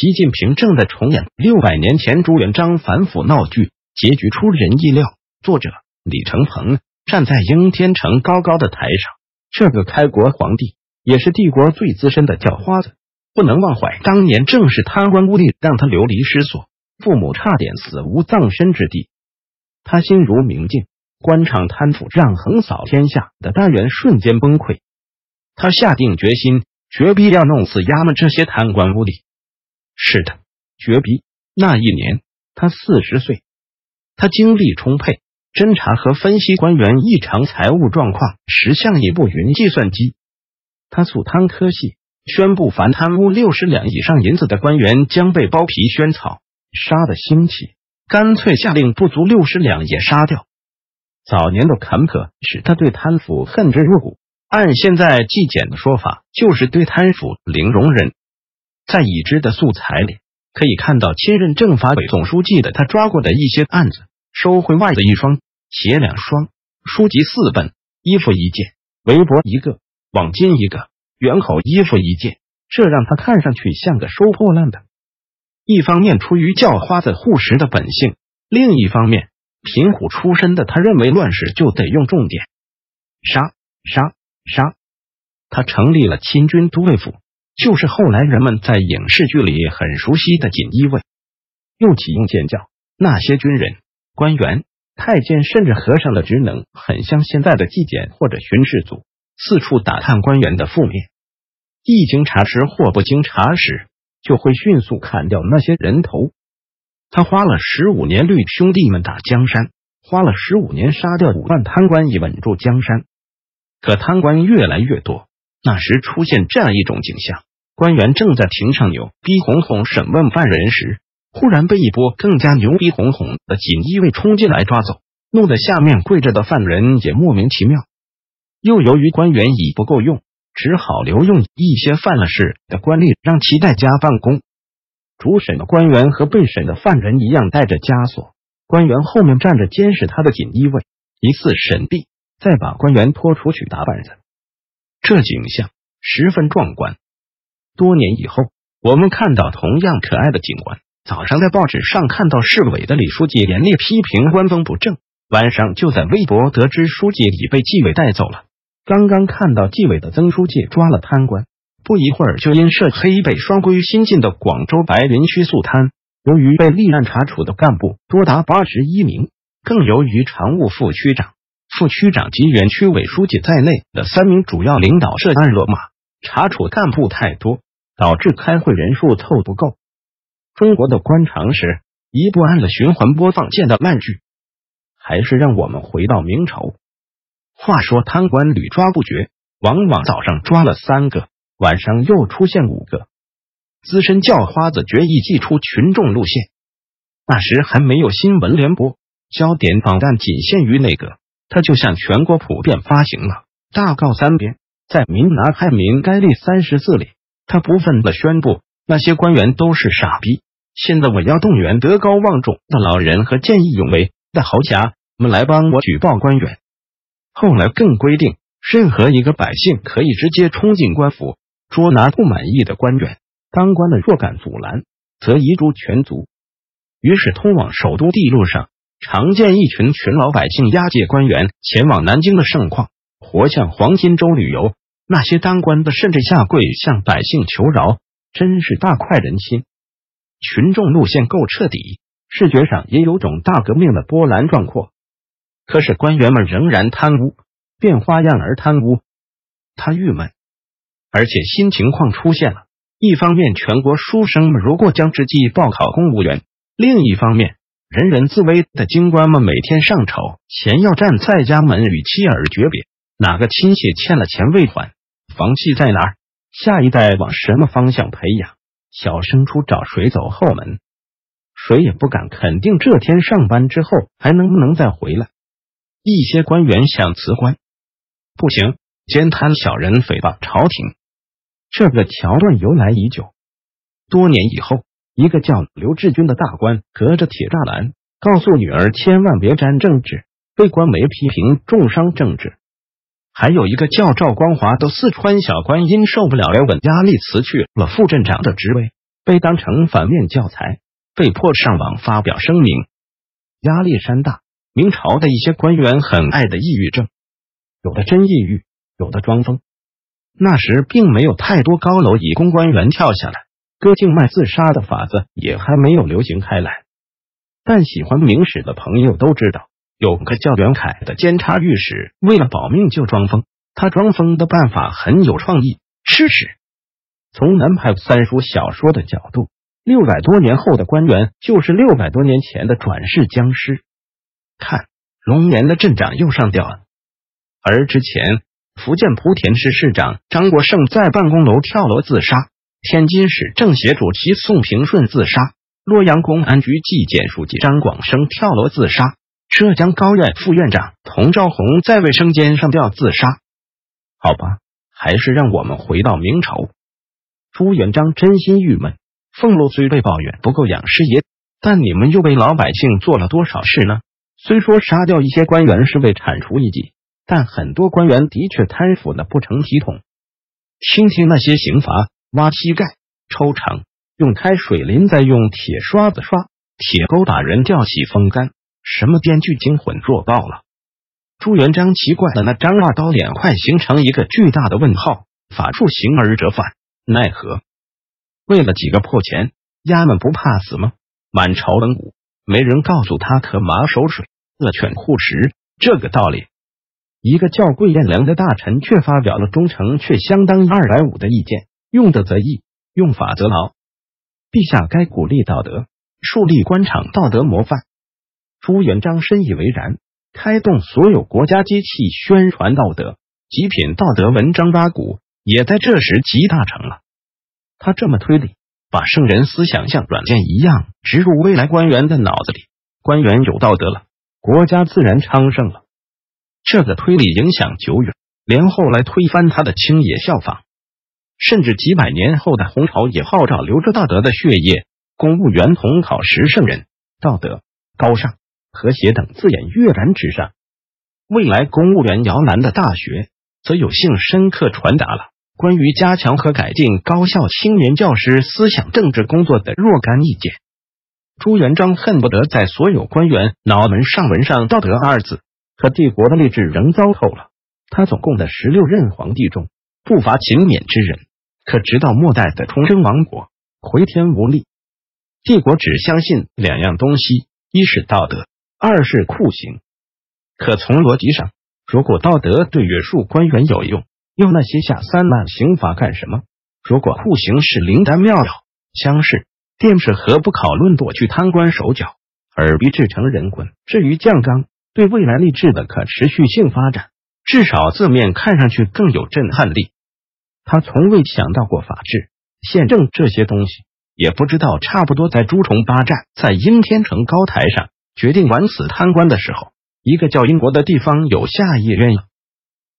习近平正在重演六百年前朱元璋反腐闹剧，结局出人意料。作者李承鹏站在应天城高高的台上，这个开国皇帝也是帝国最资深的叫花子，不能忘怀当年正是贪官污吏让他流离失所，父母差点死无葬身之地。他心如明镜，官场贪腐让横扫天下的大元瞬间崩溃。他下定决心，绝逼要弄死衙门这些贪官污吏。是的，绝逼！那一年他四十岁，他精力充沛，侦查和分析官员异常财务状况，实像一部云计算机。他促贪科系宣布，凡贪污六十两以上银子的官员将被剥皮宣草，杀的兴起，干脆下令不足六十两也杀掉。早年的坎坷使他对贪腐恨之入骨，按现在纪检的说法，就是对贪腐零容忍。在已知的素材里，可以看到亲任政法委总书记的他抓过的一些案子：收贿袜子一双，鞋两双，书籍四本，衣服一件，围脖一个，网巾一个，圆口衣服一件。这让他看上去像个收破烂的。一方面出于叫花子护食的本性，另一方面贫苦出身的他认为乱世就得用重点，杀杀杀。他成立了亲军都尉府。就是后来人们在影视剧里很熟悉的锦衣卫，又启用建教，那些军人、官员、太监甚至和尚的职能，很像现在的纪检或者巡视组，四处打探官员的负面。一经查实或不经查实，就会迅速砍掉那些人头。他花了十五年绿兄弟们打江山，花了十五年杀掉五万贪官以稳住江山。可贪官越来越多，那时出现这样一种景象。官员正在庭上牛逼哄哄审问犯人时，忽然被一波更加牛逼哄哄的锦衣卫冲进来抓走，弄得下面跪着的犯人也莫名其妙。又由于官员已不够用，只好留用一些犯了事的官吏，让其在家办公。主审的官员和被审的犯人一样带着枷锁，官员后面站着监视他的锦衣卫，一次审毕，再把官员拖出去打板子。这景象十分壮观。多年以后，我们看到同样可爱的警官。早上在报纸上看到市委的李书记严厉批评官风不正，晚上就在微博得知书记已被纪委带走了。刚刚看到纪委的曾书记抓了贪官，不一会儿就因涉黑被双规新进的广州白云区肃贪。由于被立案查处的干部多达八十一名，更由于常务副区长、副区长及原区委书记在内的三名主要领导涉案落马，查处干部太多。导致开会人数凑不够。中国的官场是一部按了循环播放键的烂剧，还是让我们回到明朝？话说贪官屡抓不绝，往往早上抓了三个，晚上又出现五个。资深叫花子决意祭出群众路线。那时还没有新闻联播，焦点访谈仅限于内阁，他就向全国普遍发行了大告三遍，在民拿害民该立三十四里。他不忿的宣布：“那些官员都是傻逼。现在我要动员德高望重的老人和见义勇为的豪侠们来帮我举报官员。”后来更规定，任何一个百姓可以直接冲进官府捉拿不满意的官员，当官的若敢阻拦，则移诛全族。于是，通往首都地路上常见一群群老百姓押解官员前往南京的盛况，活像黄金周旅游。那些当官的甚至下跪向百姓求饶，真是大快人心。群众路线够彻底，视觉上也有种大革命的波澜壮阔。可是官员们仍然贪污，变花样而贪污。他郁闷，而且新情况出现了：一方面，全国书生们如过江之鲫报考公务员；另一方面，人人自危的京官们每天上朝前要站在家门与妻儿诀别，哪个亲戚欠了钱未还？房契在哪儿？下一代往什么方向培养？小升初找谁走后门？谁也不敢肯定这天上班之后还能不能再回来。一些官员想辞官，不行，奸贪小人诽谤朝廷。这个桥段由来已久。多年以后，一个叫刘志军的大官隔着铁栅栏告诉女儿千万别沾政治，被官媒批评重伤政治。还有一个叫赵光华的四川小官，因受不了维稳压力，辞去了副镇长的职位。被当成反面教材，被迫上网发表声明，压力山大。明朝的一些官员很爱的抑郁症，有的真抑郁，有的装疯。那时并没有太多高楼以供官员跳下来割静脉自杀的法子，也还没有流行开来。但喜欢明史的朋友都知道，有个叫袁凯的监察御史，为了保命就装疯。他装疯的办法很有创意，吃屎。从南派三叔小说的角度，六百多年后的官员就是六百多年前的转世僵尸。看，龙年的镇长又上吊了。而之前，福建莆田市市长张国胜在办公楼跳楼自杀，天津市政协主席宋平顺自杀，洛阳公安局纪检书记张广生跳楼自杀，浙江高院副院长童兆宏在卫生间上吊自杀。好吧，还是让我们回到明朝。朱元璋真心郁闷，俸禄虽被抱怨不够养师爷，但你们又为老百姓做了多少事呢？虽说杀掉一些官员是为铲除异己，但很多官员的确贪腐的不成体统。听听那些刑罚：挖膝盖、抽肠、用开水淋，再用铁刷子刷；铁钩把人吊起风干，什么编剧惊魂弱爆了。朱元璋奇怪的那张二刀脸，快形成一个巨大的问号。法术形而折返，奈何？为了几个破钱，衙门不怕死吗？满朝文武。没人告诉他可马守水，恶犬护食这个道理。一个叫桂彦良的大臣却发表了忠诚却相当二百五的意见：用德则义，用法则劳。陛下该鼓励道德，树立官场道德模范。朱元璋深以为然，开动所有国家机器宣传道德，极品道德文章八股也在这时集大成了。他这么推理。把圣人思想像软件一样植入未来官员的脑子里，官员有道德了，国家自然昌盛了。这个推理影响久远，连后来推翻他的清也效仿，甚至几百年后的洪朝也号召流着道德的血液，公务员统考十圣人、道德、高尚、和谐等字眼跃然纸上。未来公务员摇篮的大学，则有幸深刻传达了。关于加强和改进高校青年教师思想政治工作的若干意见，朱元璋恨不得在所有官员脑门上纹上“道德”二字。可帝国的励志仍糟透了。他总共的十六任皇帝中，不乏勤勉之人。可直到末代的崇祯王国，回天无力。帝国只相信两样东西：一是道德，二是酷刑。可从逻辑上，如果道德对约束官员有用，用那些下三滥刑罚干什么？如果酷刑是灵丹妙药，乡试、殿试何不考论夺去贪官手脚，而逼制成人棍？至于降纲，对未来励志的可持续性发展，至少字面看上去更有震撼力。他从未想到过法治、宪政这些东西，也不知道差不多在朱重八站在阴天城高台上决定玩死贪官的时候，一个叫英国的地方有下一鸳鸯。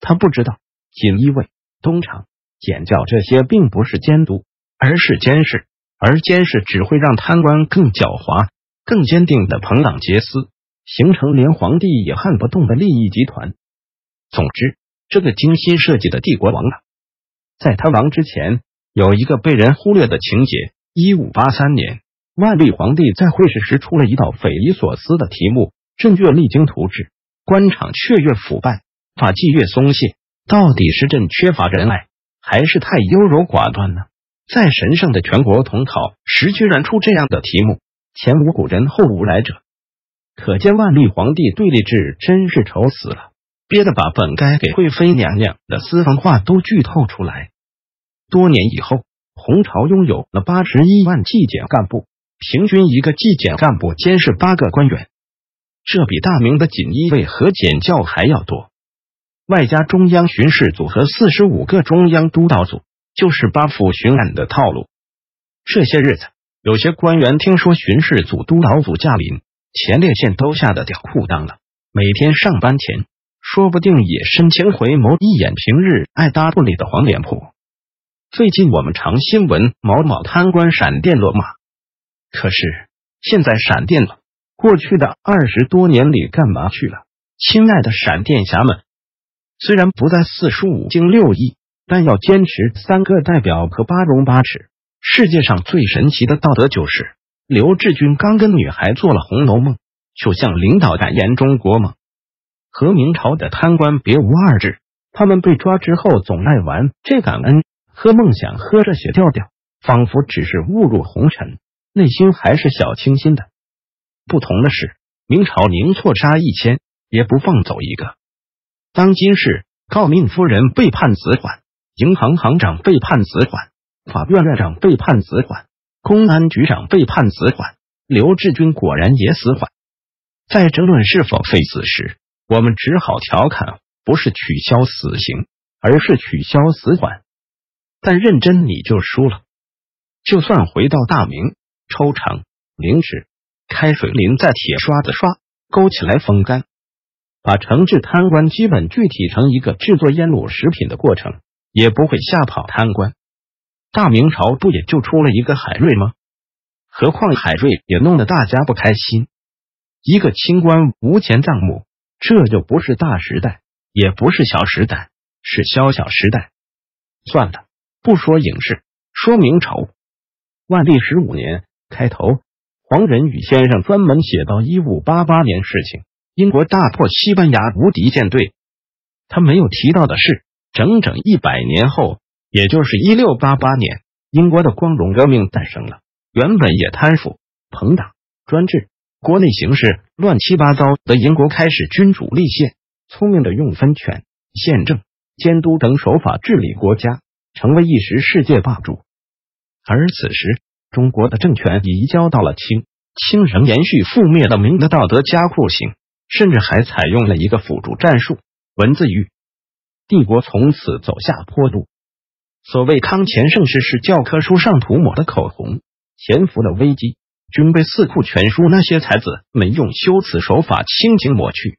他不知道。锦衣卫、东厂、检教这些并不是监督，而是监视，而监视只会让贪官更狡猾、更坚定的朋党结私，形成连皇帝也撼不动的利益集团。总之，这个精心设计的帝国亡了。在他亡之前，有一个被人忽略的情节：一五八三年，万历皇帝在会试时出了一道匪夷所思的题目：朕越励精图治，官场却越腐败，法纪越松懈。到底是朕缺乏仁爱，还是太优柔寡断呢？在神圣的全国统考时，居然出这样的题目，前无古人，后无来者，可见万历皇帝对立志真是愁死了，憋得把本该给贵妃娘娘的私房话都剧透出来。多年以后，洪朝拥有了八十一万纪检干部，平均一个纪检干部监视八个官员，这比大明的锦衣卫和检教还要多。外加中央巡视组和四十五个中央督导组，就是八府巡按的套路。这些日子，有些官员听说巡视组、督导组驾临，前列腺都吓得掉裤裆了。每天上班前，说不定也深情回眸一眼平日爱搭不理的黄脸婆。最近我们常新闻某某贪官闪电落马，可是现在闪电了，过去的二十多年里干嘛去了？亲爱的闪电侠们！虽然不在四书五经六艺，但要坚持三个代表和八荣八耻，世界上最神奇的道德就是刘志军刚跟女孩做了《红楼梦》，就向领导感言中国梦。和明朝的贪官别无二致，他们被抓之后总爱玩这感恩和梦想喝这些调调，仿佛只是误入红尘，内心还是小清新的。不同的是，明朝宁错杀一千，也不放走一个。当今是诰命夫人被判死缓，银行行长被判死缓，法院院长被判死缓，公安局长被判死缓，刘志军果然也死缓。在争论是否废死时，我们只好调侃：不是取消死刑，而是取消死缓。但认真你就输了。就算回到大明，抽肠、凌迟、开水淋在铁刷子刷，勾起来风干，把惩治贪官基本具体成一个制作腌卤食品的过程，也不会吓跑贪官。大明朝不也就出了一个海瑞吗？何况海瑞也弄得大家不开心。一个清官无钱账目。这就不是大时代，也不是小时代，是小小时代。算了，不说影视，说明朝。万历十五年开头，黄仁宇先生专门写到一五八八年事情：英国大破西班牙无敌舰队。他没有提到的是，整整一百年后，也就是一六八八年，英国的光荣革命诞生了。原本也贪腐、朋党、专制。国内形势乱七八糟的英国开始君主立宪，聪明的用分权、宪政、监督等手法治理国家，成为一时世界霸主。而此时，中国的政权移交到了清，清仍延续覆灭的明的道德加酷刑，甚至还采用了一个辅助战术——文字狱。帝国从此走下坡路。所谓康乾盛世，是教科书上涂抹的口红，潜伏的危机。均被《四库全书》那些才子们用修辞手法轻轻抹去，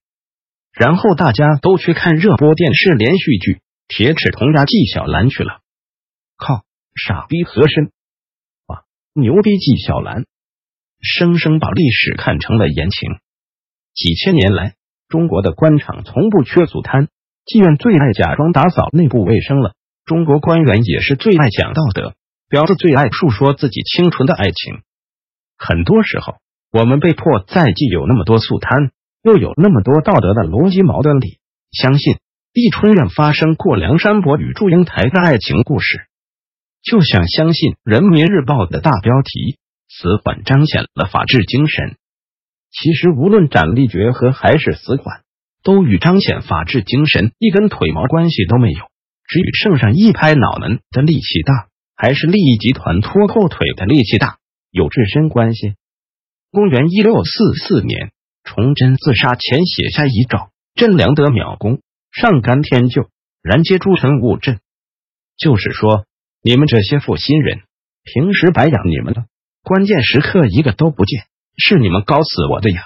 然后大家都去看热播电视连续剧《铁齿铜牙纪晓岚》去了。靠，傻逼和珅！牛逼纪晓岚！生生把历史看成了言情。几千年来，中国的官场从不缺阻贪，妓院最爱假装打扫内部卫生了。中国官员也是最爱讲道德，婊子最爱述说自己清纯的爱情。很多时候，我们被迫在既有那么多素贪，又有那么多道德的逻辑矛盾里，相信碧春院发生过梁山伯与祝英台的爱情故事，就想相信人民日报的大标题“死缓彰显了法治精神”。其实，无论斩立决和还是死缓，都与彰显法治精神一根腿毛关系都没有，只与圣上一拍脑门的力气大，还是利益集团拖后腿的力气大。有至深关系。公元一六四四年，崇祯自杀前写下遗诏：“朕良得秒功，上干天救，然皆诸臣勿朕。”就是说，你们这些负心人，平时白养你们了，关键时刻一个都不见，是你们搞死我的呀！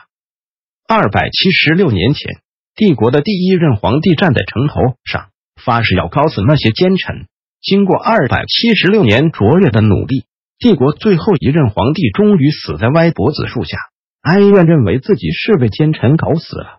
二百七十六年前，帝国的第一任皇帝站在城头上，发誓要搞死那些奸臣。经过二百七十六年卓越的努力。帝国最后一任皇帝终于死在歪脖子树下，哀怨认为自己是被奸臣搞死了。